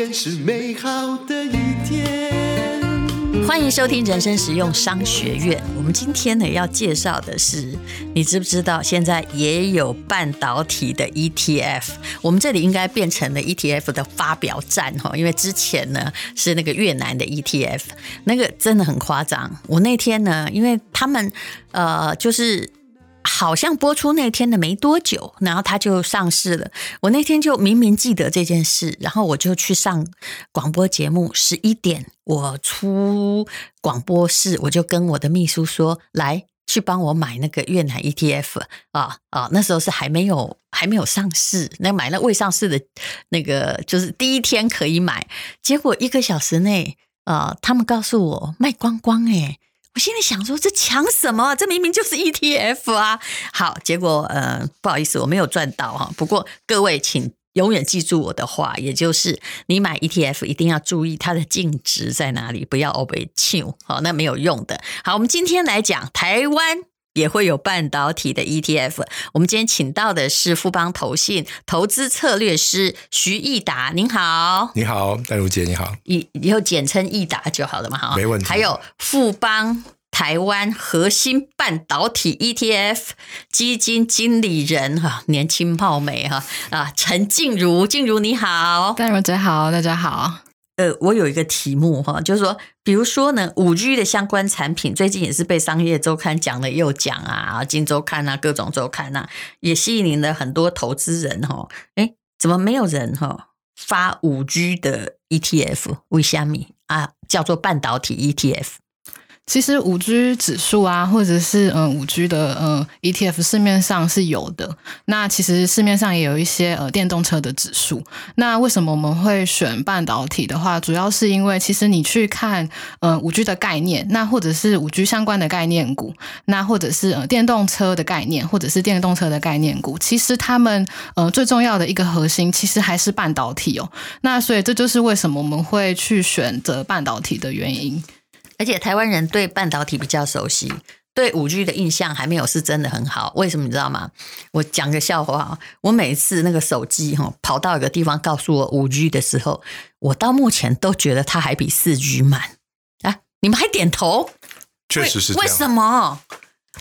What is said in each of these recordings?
天是美好的一天。欢迎收听人生实用商学院。我们今天呢要介绍的是，你知不知道现在也有半导体的 ETF？我们这里应该变成了 ETF 的发表站哈，因为之前呢是那个越南的 ETF，那个真的很夸张。我那天呢，因为他们呃就是。好像播出那天的没多久，然后它就上市了。我那天就明明记得这件事，然后我就去上广播节目。十一点我出广播室，我就跟我的秘书说：“来，去帮我买那个越南 ETF 啊啊！”那时候是还没有还没有上市，那买了未上市的那个，就是第一天可以买。结果一个小时内啊，他们告诉我卖光光诶。我心里想说，这抢什么？这明明就是 ETF 啊！好，结果呃，不好意思，我没有赚到哈。不过各位，请永远记住我的话，也就是你买 ETF 一定要注意它的净值在哪里，不要 over 好，那没有用的。好，我们今天来讲台湾。也会有半导体的 ETF。我们今天请到的是富邦投信投资策略师徐益达，您好。你好，戴如姐，你好。以以后简称益达就好了嘛，哈，没问题。还有富邦台湾核心半导体 ETF 基金经理人哈，年轻貌美哈啊，陈静茹，静茹你好，戴茹姐好，大家好。呃，我有一个题目哈，就是说，比如说呢，五 G 的相关产品最近也是被商业周刊讲了又讲啊，金周刊啊，各种周刊啊，也吸引了很多投资人哈。诶，怎么没有人哈发五 G 的 ETF？为虾米啊？叫做半导体 ETF。其实五 G 指数啊，或者是嗯五 G 的嗯 ETF，市面上是有的。那其实市面上也有一些呃电动车的指数。那为什么我们会选半导体的话，主要是因为其实你去看嗯五 G 的概念，那或者是五 G 相关的概念股，那或者是呃电动车的概念，或者是电动车的概念股，其实他们呃最重要的一个核心，其实还是半导体哦。那所以这就是为什么我们会去选择半导体的原因。而且台湾人对半导体比较熟悉，对五 G 的印象还没有是真的很好。为什么你知道吗？我讲个笑话，我每次那个手机哈跑到一个地方告诉我五 G 的时候，我到目前都觉得它还比四 G 慢啊！你们还点头？确实是这样。为什么？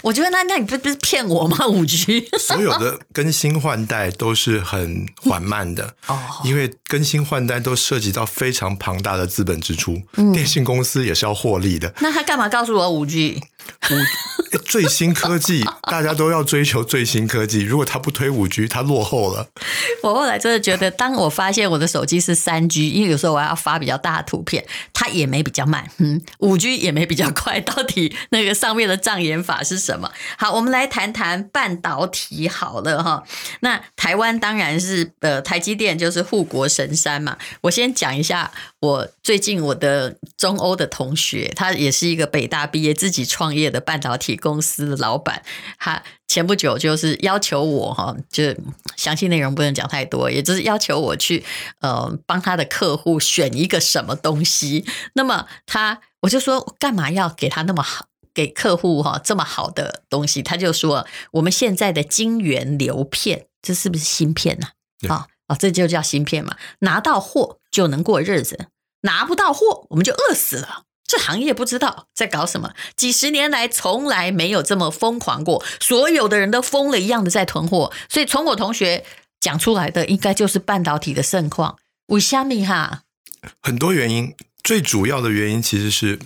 我觉得那那你不不是骗我吗？五 G 所有的更新换代都是很缓慢的哦，因为更新换代都涉及到非常庞大的资本支出，嗯，电信公司也是要获利的。那他干嘛告诉我五 G？五最新科技，大家都要追求最新科技。如果他不推五 G，他落后了。我后来真的觉得，当我发现我的手机是三 G，因为有时候我要发比较大的图片，它也没比较慢，嗯，五 G 也没比较快。到底那个上面的障眼法是什么？好，我们来谈谈半导体好了哈。那台湾当然是呃，台积电就是护国神山嘛。我先讲一下，我最近我的中欧的同学，他也是一个北大毕业，自己创业。业的半导体公司的老板，他前不久就是要求我哈，就详细内容不能讲太多，也就是要求我去呃帮他的客户选一个什么东西。那么他我就说干嘛要给他那么好，给客户哈这么好的东西？他就说我们现在的晶圆流片，这是不是芯片呐？啊啊，这就叫芯片嘛，拿到货就能过日子，拿不到货我们就饿死了。这行业不知道在搞什么，几十年来从来没有这么疯狂过，所有的人都疯了一样的在囤货，所以从我同学讲出来的，应该就是半导体的盛况。五虾米哈？很多原因，最主要的原因其实是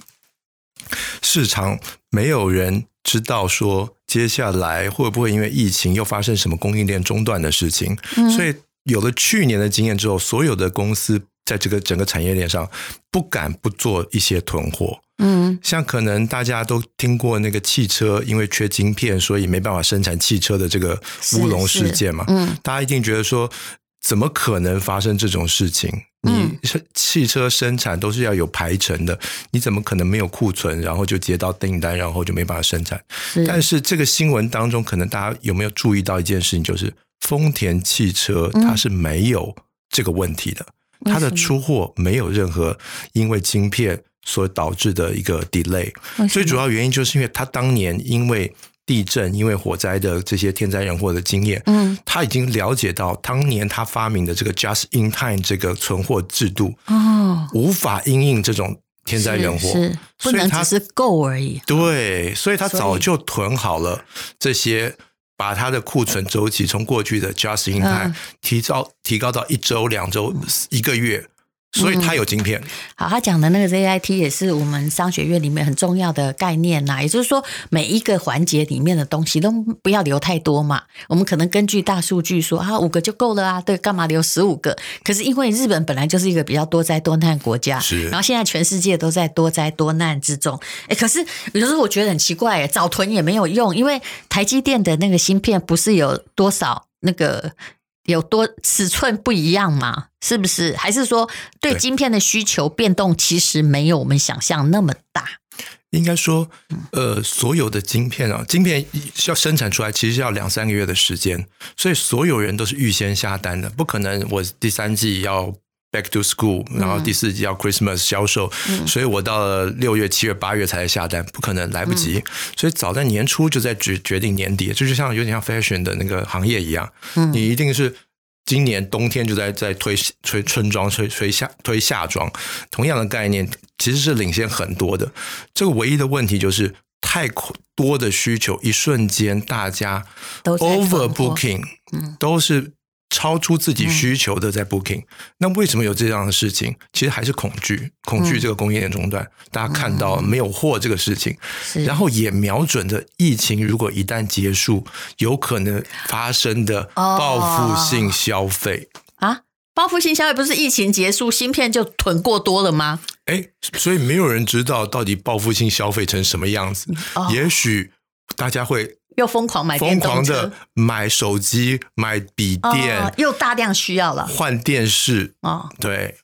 市场没有人知道说接下来会不会因为疫情又发生什么供应链中断的事情，嗯、所以有了去年的经验之后，所有的公司。在这个整个产业链上，不敢不做一些囤货。嗯，像可能大家都听过那个汽车因为缺晶片，所以没办法生产汽车的这个乌龙事件嘛。嗯，大家一定觉得说，怎么可能发生这种事情？你汽车生产都是要有排程的，你怎么可能没有库存，然后就接到订单，然后就没办法生产？是。但是这个新闻当中，可能大家有没有注意到一件事情，就是丰田汽车它是没有这个问题的。它的出货没有任何因为晶片所导致的一个 delay，最主要原因就是因为它当年因为地震、因为火灾的这些天灾人祸的经验，嗯，他已经了解到当年他发明的这个 just in time 这个存货制度，哦，无法因应这种天灾人祸，是，是。不能只是够而已。对，所以他早就囤好了这些。把它的库存周期从过去的 just in time 提高提高到一周、两周、一个月。所以它有晶片。嗯、好，他讲的那个 ZIT 也是我们商学院里面很重要的概念呐。也就是说，每一个环节里面的东西都不要留太多嘛。我们可能根据大数据说啊，五个就够了啊，对，干嘛留十五个？可是因为日本本来就是一个比较多灾多难国家，是。然后现在全世界都在多灾多难之中。哎，可是有时候我觉得很奇怪，早囤也没有用，因为台积电的那个芯片不是有多少那个。有多尺寸不一样吗？是不是？还是说对晶片的需求变动其实没有我们想象那么大？应该说，呃，所有的晶片啊，晶片要生产出来，其实要两三个月的时间，所以所有人都是预先下单的，不可能我第三季要。Back to school，然后第四季要 Christmas 销售，嗯、所以我到了六月、七月、八月才下单，不可能来不及。嗯、所以早在年初就在决决定年底，这就像有点像 fashion 的那个行业一样，嗯、你一定是今年冬天就在在推推春装、推推夏推夏装，同样的概念其实是领先很多的。这个唯一的问题就是太多的需求，一瞬间大家 overbooking，嗯，都是。超出自己需求的在 booking，、嗯、那为什么有这样的事情？其实还是恐惧，恐惧这个供应链中断。嗯、大家看到没有货这个事情，嗯、然后也瞄准着疫情如果一旦结束，有可能发生的报复性消费、哦、啊！报复性消费不是疫情结束，芯片就囤过多了吗？哎，所以没有人知道到底报复性消费成什么样子。哦、也许大家会。又疯狂买疯狂的买手机、买笔电、哦，又大量需要了换电视哦。对，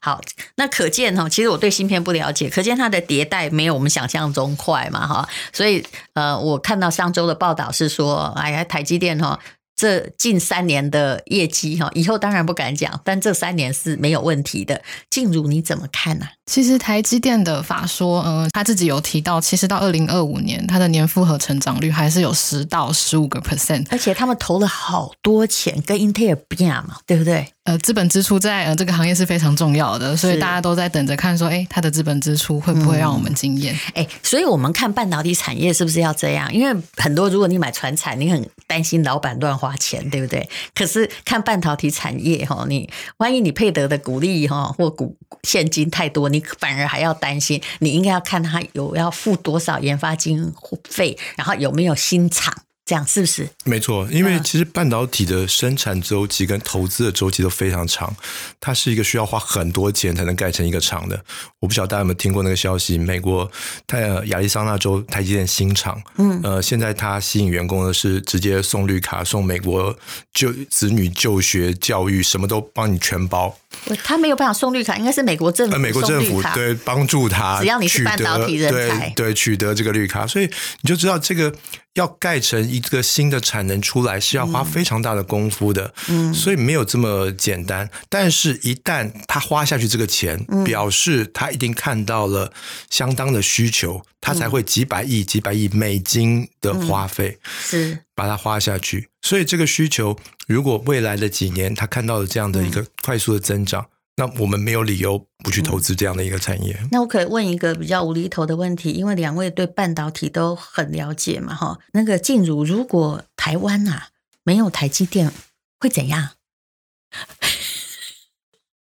好，那可见哈，其实我对芯片不了解，可见它的迭代没有我们想象中快嘛哈。所以呃，我看到上周的报道是说，哎呀，台积电哈。这近三年的业绩哈，以后当然不敢讲，但这三年是没有问题的。静茹你怎么看呢、啊？其实台积电的法说，嗯、呃，他自己有提到，其实到二零二五年，它的年复合成长率还是有十到十五个 percent，而且他们投了好多钱，跟英特尔比嘛，对不对？呃，资本支出在呃这个行业是非常重要的，所以大家都在等着看说，哎，它的资本支出会不会让我们惊艳？哎、嗯，所以我们看半导体产业是不是要这样？因为很多如果你买船产，你很担心老板乱花钱，对不对？可是看半导体产业哈，你万一你配得的股利哈或股现金太多，你反而还要担心。你应该要看他有要付多少研发经费，然后有没有新厂。这样是不是？没错，因为其实半导体的生产周期跟投资的周期都非常长，它是一个需要花很多钱才能盖成一个厂的。我不晓得大家有没有听过那个消息？美国它亚利桑那州台积电新厂，嗯，呃，现在它吸引员工的是直接送绿卡，送美国就子女就学教育，什么都帮你全包。他没有办法送绿卡，应该是美国政府。美国政府对帮助他，只要你是半导体人才，对，对取得这个绿卡，所以你就知道这个。要盖成一个新的产能出来，是要花非常大的功夫的，嗯，所以没有这么简单。但是，一旦他花下去这个钱，表示他一定看到了相当的需求，他才会几百亿、几百亿美金的花费，是把它花下去。所以，这个需求如果未来的几年他看到了这样的一个快速的增长。那我们没有理由不去投资这样的一个产业。嗯。那我可以问一个比较无厘头的问题，因为两位对半导体都很了解嘛，哈。那个静茹，如果台湾啊没有台积电，会怎样？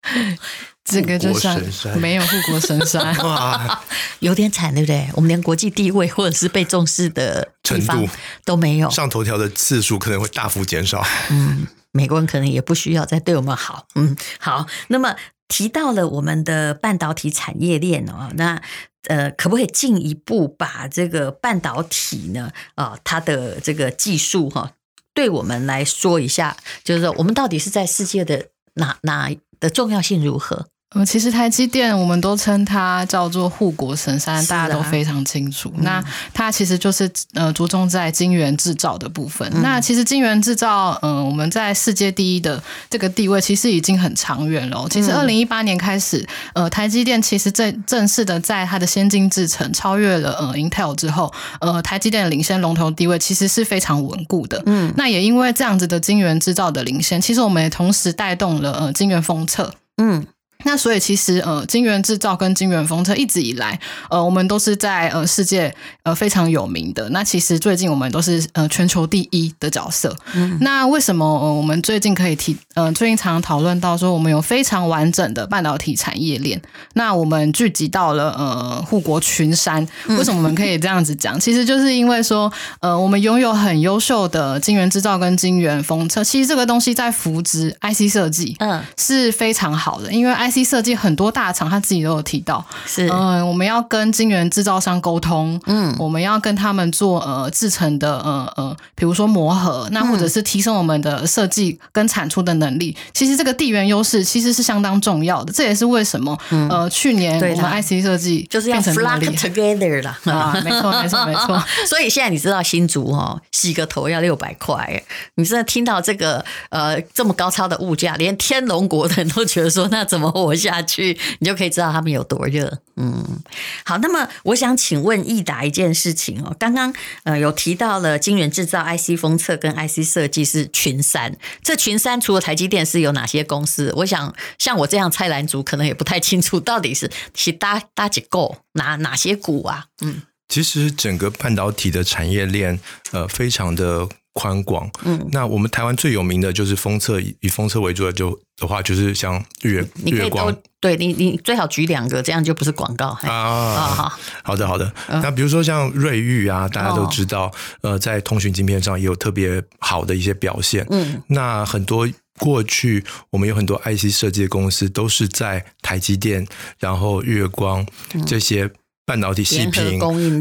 这个就算没有护国神山，有点惨，对不对？我们连国际地位或者是被重视的程度都没有，上头条的次数可能会大幅减少。嗯。美国人可能也不需要再对我们好，嗯，好。那么提到了我们的半导体产业链哦，那呃，可不可以进一步把这个半导体呢，啊、呃，它的这个技术哈，对我们来说一下，就是说我们到底是在世界的哪哪的重要性如何？呃，其实台积电我们都称它叫做护国神山，啊、大家都非常清楚。嗯、那它其实就是呃着重在晶圆制造的部分。嗯、那其实晶圆制造，嗯、呃，我们在世界第一的这个地位其实已经很长远了。其实二零一八年开始，呃，台积电其实正正式的在它的先进制程超越了呃 Intel 之后，呃，台积电的领先龙头地位其实是非常稳固的。嗯，那也因为这样子的晶圆制造的领先，其实我们也同时带动了呃晶圆封测。嗯。那所以其实呃，晶圆制造跟晶圆封测一直以来，呃，我们都是在呃世界呃非常有名的。那其实最近我们都是呃全球第一的角色。嗯。那为什么呃我们最近可以提呃最近常常讨论到说我们有非常完整的半导体产业链？那我们聚集到了呃护国群山。为什么我们可以这样子讲？嗯。其实就是因为说呃我们拥有很优秀的晶圆制造跟晶圆封测。其实这个东西在扶植 IC 设计，嗯，是非常好的，因为 IC 设计很多大厂他自己都有提到，是。嗯、呃，我们要跟晶圆制造商沟通，嗯，我们要跟他们做呃制成的呃呃，比如说磨合，那或者是提升我们的设计跟产出的能力。嗯、其实这个地缘优势其实是相当重要的，这也是为什么、嗯、呃去年我们 IC 设计就是要 flock together 了 啊，没错没错没错。所以现在你知道新竹哦洗个头要六百块，你现在听到这个呃这么高超的物价，连天龙国的人都觉得说那怎么活下去，你就可以知道他们有多热。嗯，好，那么我想请问奕达一件事情哦，刚刚呃有提到了晶圆制造、IC 封测跟 IC 设计是群山，这群山除了台积电是有哪些公司？我想像我这样菜篮族可能也不太清楚，到底是是搭搭几个哪哪些股啊？嗯，其实整个半导体的产业链呃非常的。宽广，嗯，那我们台湾最有名的就是封测，以封测为主的就的话，就是像日月你可以光，对你你最好举两个，这样就不是广告啊。好。好的好的，那比如说像瑞昱啊，大家都知道，呃，在通讯晶片上也有特别好的一些表现。嗯，那很多过去我们有很多 IC 设计的公司都是在台积电，然后日月光这些。半导体细品，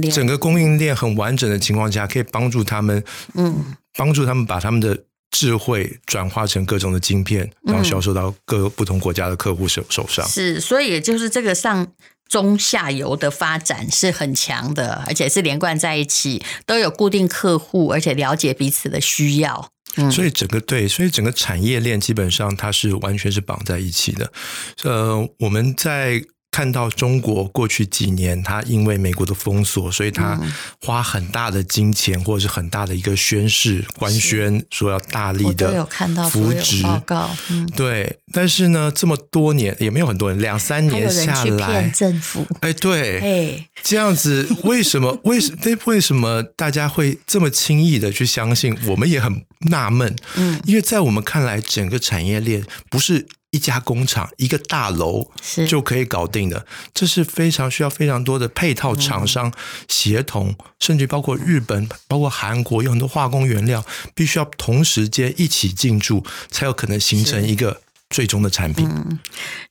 整个供应链很完整的情况下，可以帮助他们，嗯，帮助他们把他们的智慧转化成各种的晶片，然后销售到各个不同国家的客户手手上。是，所以也就是这个上中下游的发展是很强的，而且是连贯在一起，都有固定客户，而且了解彼此的需要。嗯，所以整个对，所以整个产业链基本上它是完全是绑在一起的。呃，我们在。看到中国过去几年，它因为美国的封锁，所以它花很大的金钱或者是很大的一个宣誓官宣，说要大力的扶植报告。嗯，对。但是呢，这么多年也没有很多人，两三年下来，政府哎，对，哎，这样子为什么？为什么？为什么大家会这么轻易的去相信？我们也很纳闷。嗯，因为在我们看来，整个产业链不是。一家工厂、一个大楼就可以搞定的，这是非常需要非常多的配套厂商协同，嗯、甚至包括日本、包括韩国有很多化工原料，必须要同时间一起进驻，才有可能形成一个最终的产品。嗯，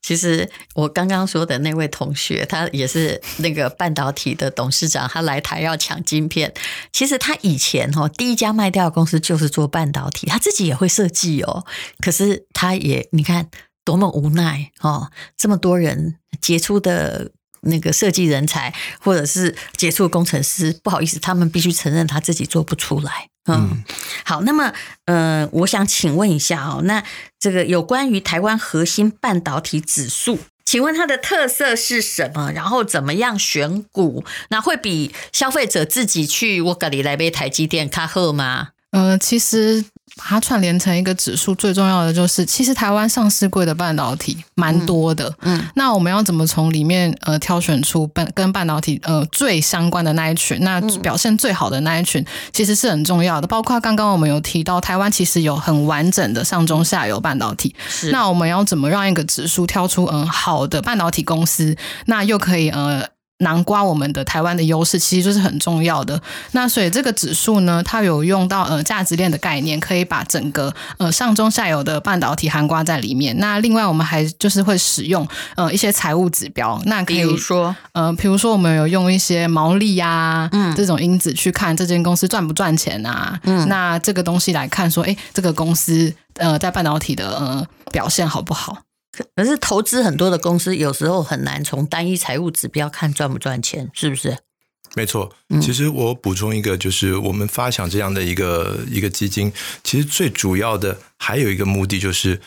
其实我刚刚说的那位同学，他也是那个半导体的董事长，他来台要抢晶片。其实他以前哦，第一家卖掉的公司就是做半导体，他自己也会设计哦。可是他也你看。多么无奈哦！这么多人杰出的那个设计人才，或者是杰出的工程师，不好意思，他们必须承认他自己做不出来。嗯，嗯好，那么呃，我想请问一下哦，那这个有关于台湾核心半导体指数，请问它的特色是什么？然后怎么样选股？那会比消费者自己去沃格里来杯台积电卡喝吗？呃，其实。把它串联成一个指数，最重要的就是，其实台湾上市贵的半导体蛮多的。嗯，嗯，那我们要怎么从里面呃挑选出半跟半导体呃最相关的那一群，那表现最好的那一群，其实是很重要的。包括刚刚我们有提到，台湾其实有很完整的上中下游半导体。是，那我们要怎么让一个指数挑出嗯好的半导体公司，那又可以呃。囊括我们的台湾的优势，其实就是很重要的。那所以这个指数呢，它有用到呃价值链的概念，可以把整个呃上中下游的半导体含瓜在里面。那另外我们还就是会使用呃一些财务指标，那可以比如说呃比如说我们有用一些毛利呀、啊，嗯，这种因子去看这间公司赚不赚钱啊，嗯，那这个东西来看说，哎，这个公司呃在半导体的呃表现好不好？可是投资很多的公司，有时候很难从单一财务指标看赚不赚钱，是不是？没错，其实我补充一个，就是我们发想这样的一个一个基金，其实最主要的还有一个目的，就是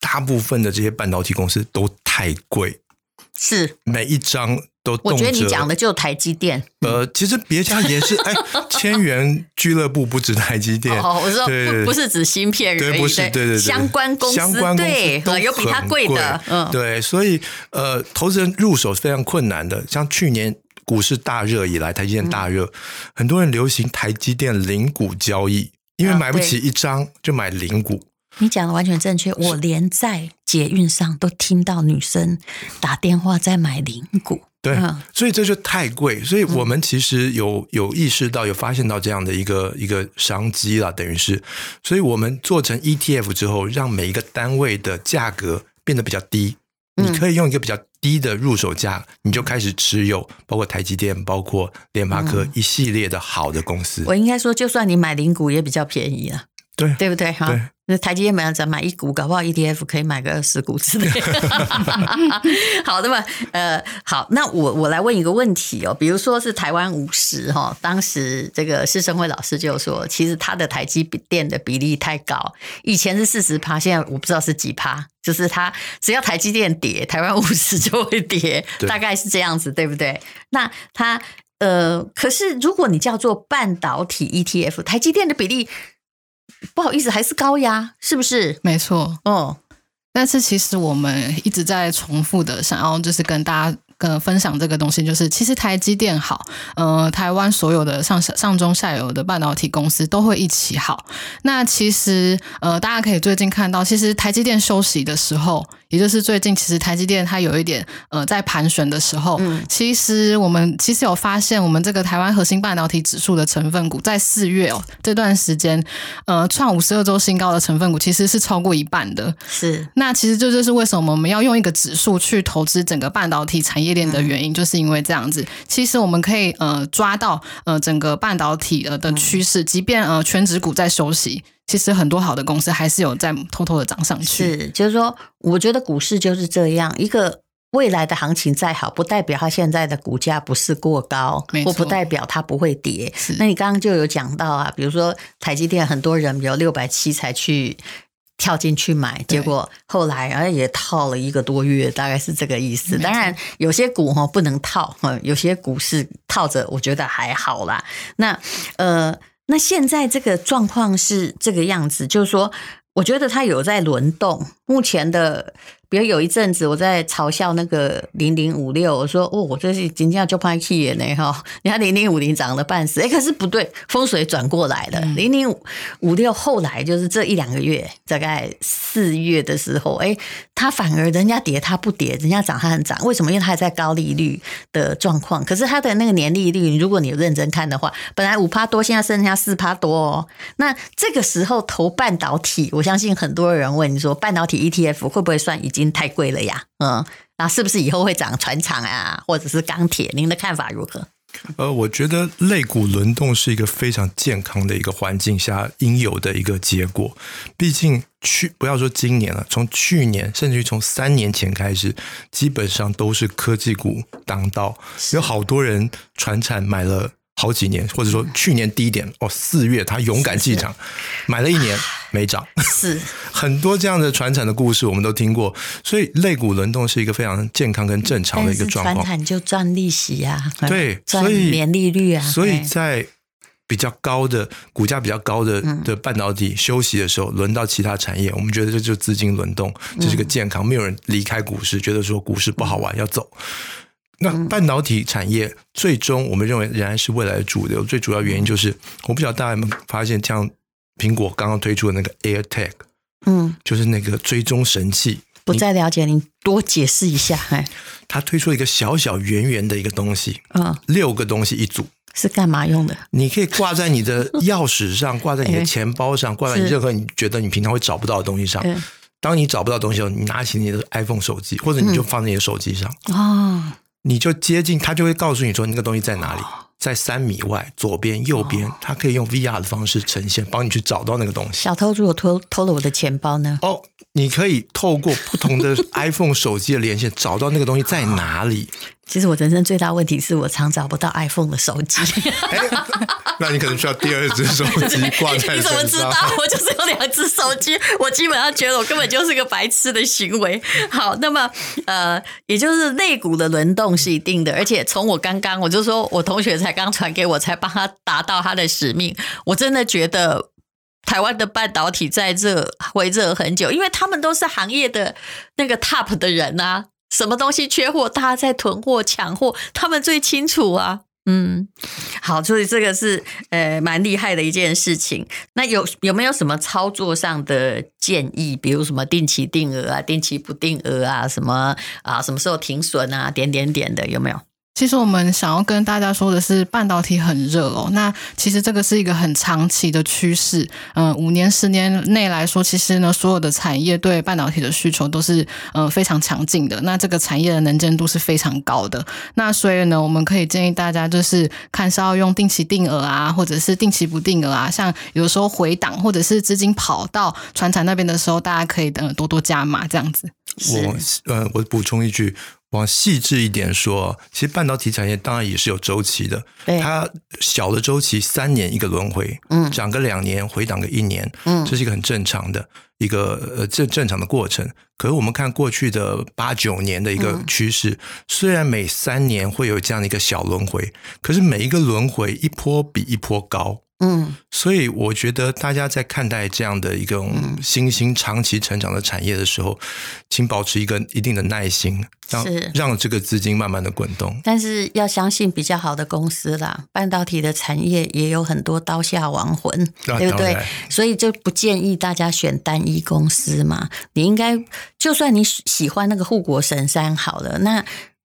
大部分的这些半导体公司都太贵，是每一张都。我觉得你讲的就台积电。呃，其实别家也是，哎，千元俱乐部不止台积电。哦，我说不不是指芯片，对，不是，对对对，相关公司，相关公司对，有比它贵的，嗯，对，所以呃，投资人入手是非常困难的。像去年股市大热以来，台积电大热，很多人流行台积电零股交易，因为买不起一张就买零股。你讲的完全正确，我连在捷运上都听到女生打电话在买零股。对，所以这就太贵，所以我们其实有有意识到，有发现到这样的一个一个商机了，等于是，所以我们做成 ETF 之后，让每一个单位的价格变得比较低，你可以用一个比较低的入手价，你就开始持有，包括台积电、包括联发科一系列的好的公司。我应该说，就算你买零股也比较便宜了，对，对不对？哈。对那台积电买只买一股，搞不好 ETF 可以买个二十股之类。好的嘛，呃，好，那我我来问一个问题哦，比如说是台湾五十哈，当时这个施生辉老师就说，其实他的台积电的比例太高，以前是四十趴，现在我不知道是几趴，就是他只要台积电跌，台湾五十 就会跌，大概是这样子，对不对？那他呃，可是如果你叫做半导体 ETF，台积电的比例。不好意思，还是高压，是不是？没错，哦，但是其实我们一直在重复的想要，就是跟大家。跟分享这个东西，就是其实台积电好，呃，台湾所有的上上中下游的半导体公司都会一起好。那其实呃，大家可以最近看到，其实台积电休息的时候，也就是最近，其实台积电它有一点呃在盘旋的时候，嗯，其实我们其实有发现，我们这个台湾核心半导体指数的成分股在四月哦这段时间，呃，创五十二周新高的成分股其实是超过一半的。是，那其实这就是为什么我们要用一个指数去投资整个半导体产业。业链的原因就是因为这样子，其实我们可以呃抓到呃整个半导体呃的趋势，即便呃全指股在休息，其实很多好的公司还是有在偷偷的涨上去。是，就是说，我觉得股市就是这样，一个未来的行情再好，不代表它现在的股价不是过高，或不代表它不会跌。那你刚刚就有讲到啊，比如说台积电，很多人有六百七才去。跳进去买，结果后来啊也套了一个多月，大概是这个意思。当然有些股哈不能套，有些股是套着，我觉得还好啦。那呃，那现在这个状况是这个样子，就是说，我觉得它有在轮动，目前的。比如有一阵子我在嘲笑那个零零五六，我说哦，我这是今天就拍气眼呢哈！你看零零五零涨了半死，哎，可是不对，风水转过来了。零零五六后来就是这一两个月，大概四月的时候，哎，它反而人家跌它不跌，人家涨它很涨，为什么？因为它还在高利率的状况。可是它的那个年利率，如果你有认真看的话，本来五趴多，现在剩下四趴多哦。那这个时候投半导体，我相信很多人问你说，半导体 ETF 会不会算一？已经太贵了呀，嗯，那是不是以后会涨船厂啊，或者是钢铁？您的看法如何？呃，我觉得类股轮动是一个非常健康的一个环境下应有的一个结果。毕竟去不要说今年了，从去年甚至于从三年前开始，基本上都是科技股当道，有好多人船产买了。好几年，或者说去年低点哦，四月他勇敢进场，买了一年没涨，是 很多这样的传产的故事我们都听过，所以肋骨轮动是一个非常健康跟正常的一个状况。传产就赚利息呀、啊，对，赚年利率啊。所以在比较高的股价比较高的的半导体休息的时候，轮到其他产业，我们觉得这就是资金轮动，这是一个健康，没有人离开股市，觉得说股市不好玩要走。那半导体产业最终，我们认为仍然是未来的主流。最主要原因就是，我不晓得大家有没有发现，像苹果刚刚推出的那个 AirTag，嗯，就是那个追踪神器。不再了解，你多解释一下。哎，它推出一个小小圆圆的一个东西，嗯，六个东西一组，是干嘛用的？你可以挂在你的钥匙上，挂在你的 钱包上，挂在你任何你觉得你平常会找不到的东西上。当你找不到东西的时候，你拿起你的 iPhone 手机，或者你就放在你的手机上。哦。你就接近，它就会告诉你说那个东西在哪里，在三米外，左边、右边，它可以用 VR 的方式呈现，帮你去找到那个东西。小偷如果偷偷了我的钱包呢？哦，你可以透过不同的 iPhone 手机的连线，找到那个东西在哪里。其实我人生最大问题是我常找不到 iPhone 的手机。欸，那你可能需要第二只手机挂在身上。你怎么知道？我就是有两只手机，我基本上觉得我根本就是个白痴的行为。好，那么呃，也就是肋骨的轮动是一定的，而且从我刚刚我就说我同学才刚传给我，才帮他达到他的使命。我真的觉得台湾的半导体在这会热很久，因为他们都是行业的那个 top 的人啊。什么东西缺货，大家在囤货抢货，他们最清楚啊。嗯，好，所以这个是呃蛮厉害的一件事情。那有有没有什么操作上的建议？比如什么定期定额啊，定期不定额啊，什么啊，什么时候停损啊，点点点的，有没有？其实我们想要跟大家说的是，半导体很热哦。那其实这个是一个很长期的趋势。嗯，五年、十年内来说，其实呢，所有的产业对半导体的需求都是嗯非常强劲的。那这个产业的能见度是非常高的。那所以呢，我们可以建议大家就是看是要用定期定额啊，或者是定期不定额啊。像有时候回档或者是资金跑到船产那边的时候，大家可以嗯多多加码这样子。我呃，我补充一句。往细致一点说，其实半导体产业当然也是有周期的。对，它小的周期三年一个轮回，嗯，涨个两年，回档个一年，嗯，这是一个很正常的一个呃正正常的过程。可是我们看过去的八九年的一个趋势，嗯，虽然每三年会有这样的一个小轮回，可是每一个轮回一波比一波高。嗯，所以我觉得大家在看待这样的一个新兴长期成长的产业的时候，请保持一个一定的耐心，让让这个资金慢慢的滚动。但是要相信比较好的公司啦，半导体的产业也有很多刀下亡魂，啊、对不对？所以就不建议大家选单一公司嘛。你应该就算你喜欢那个护国神山好了，那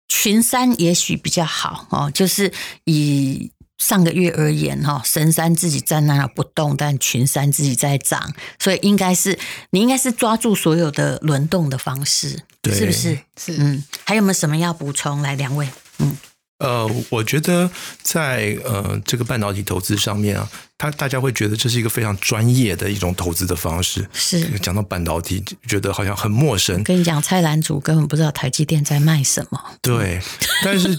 群山也许比较好哦，就是以。上个月而言，哈，神山自己站在那不动，但群山自己在涨，所以应该是你应该是抓住所有的轮动的方式，是不是？是，嗯，还有没有什么要补充？来，两位，嗯。呃，我觉得在呃这个半导体投资上面啊，他大家会觉得这是一个非常专业的一种投资的方式。是讲到半导体，觉得好像很陌生。跟你讲，菜篮族根本不知道台积电在卖什么。对，但是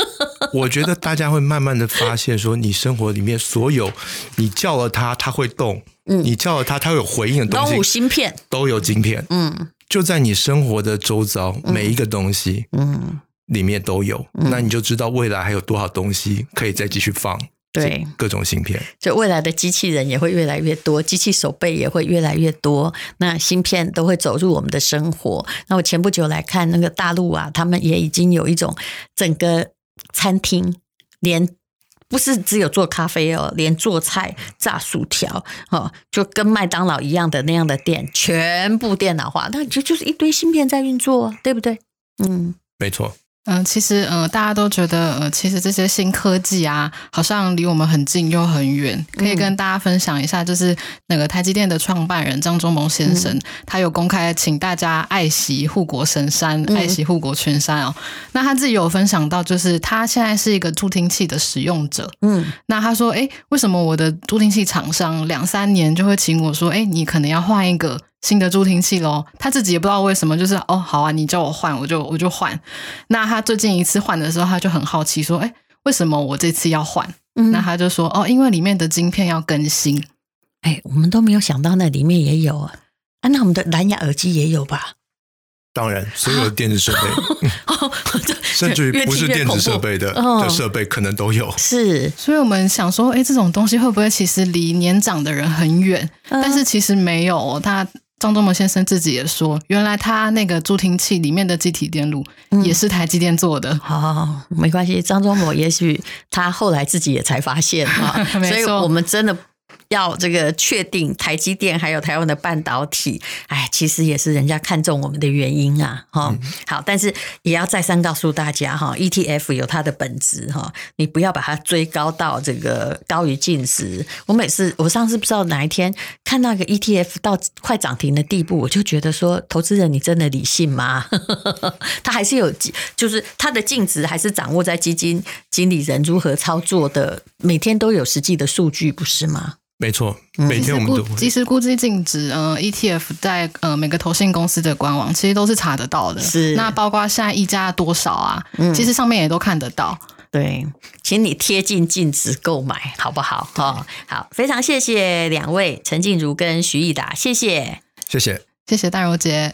我觉得大家会慢慢的发现，说你生活里面所有你叫了它，它会动；嗯，你叫了它，它会有回应的东西。芯片都有晶片，嗯，就在你生活的周遭，每一个东西，嗯。嗯里面都有，那你就知道未来还有多少东西可以再继续放。对，各种芯片，就未来的机器人也会越来越多，机器手背也会越来越多，那芯片都会走入我们的生活。那我前不久来看那个大陆啊，他们也已经有一种整个餐厅，连不是只有做咖啡哦，连做菜、炸薯条哦，就跟麦当劳一样的那样的店，全部电脑化，那就就是一堆芯片在运作，对不对？嗯，没错。嗯，其实，呃，大家都觉得，呃，其实这些新科技啊，好像离我们很近又很远。可以跟大家分享一下，就是那个台积电的创办人张忠谋先生，嗯、他有公开请大家爱惜护国神山，爱惜护国群山哦。那他自己有分享到，就是他现在是一个助听器的使用者。嗯，那他说，哎，为什么我的助听器厂商两三年就会请我说，哎，你可能要换一个？新的助听器喽，他自己也不知道为什么，就是哦，好啊，你叫我换，我就我就换。那他最近一次换的时候，他就很好奇说，哎，为什么我这次要换？嗯，那他就说，哦，因为里面的晶片要更新。哎，我们都没有想到那里面也有啊，啊，那我们的蓝牙耳机也有吧？当然，所有的电子设备，啊、甚至于不是电子设备的的设备，可能都有。是，所以我们想说，哎，这种东西会不会其实离年长的人很远？嗯、但是其实没有，他。张忠谋先生自己也说，原来他那个助听器里面的机体电路也是台积电做的。好、好，好，没关系，张忠谋也许他后来自己也才发现哈，所以我们真的要这个确定台积电还有台湾的半导体，哎，其实也是人家看中我们的原因啊，哈、嗯。好，但是也要再三告诉大家哈，ETF 有它的本质哈，你不要把它追高到这个高于净值。我每次我上次不知道哪一天看到一个 ETF 到快涨停的地步，我就觉得说，投资人你真的理性吗？他还是有，就是他的净值还是掌握在基金经理人如何操作的，每天都有实际的数据，不是吗？没错，每天我们都即时估计净值，呃，ETF 在呃每个投信公司的官网其实都是查得到的。是，那包括现在溢价多少啊？嗯，其实上面也都看得到。对，请你贴近净值购买，好不好？哦，好，非常谢谢两位陈静茹跟徐益达，谢谢，谢谢，谢谢淡如姐。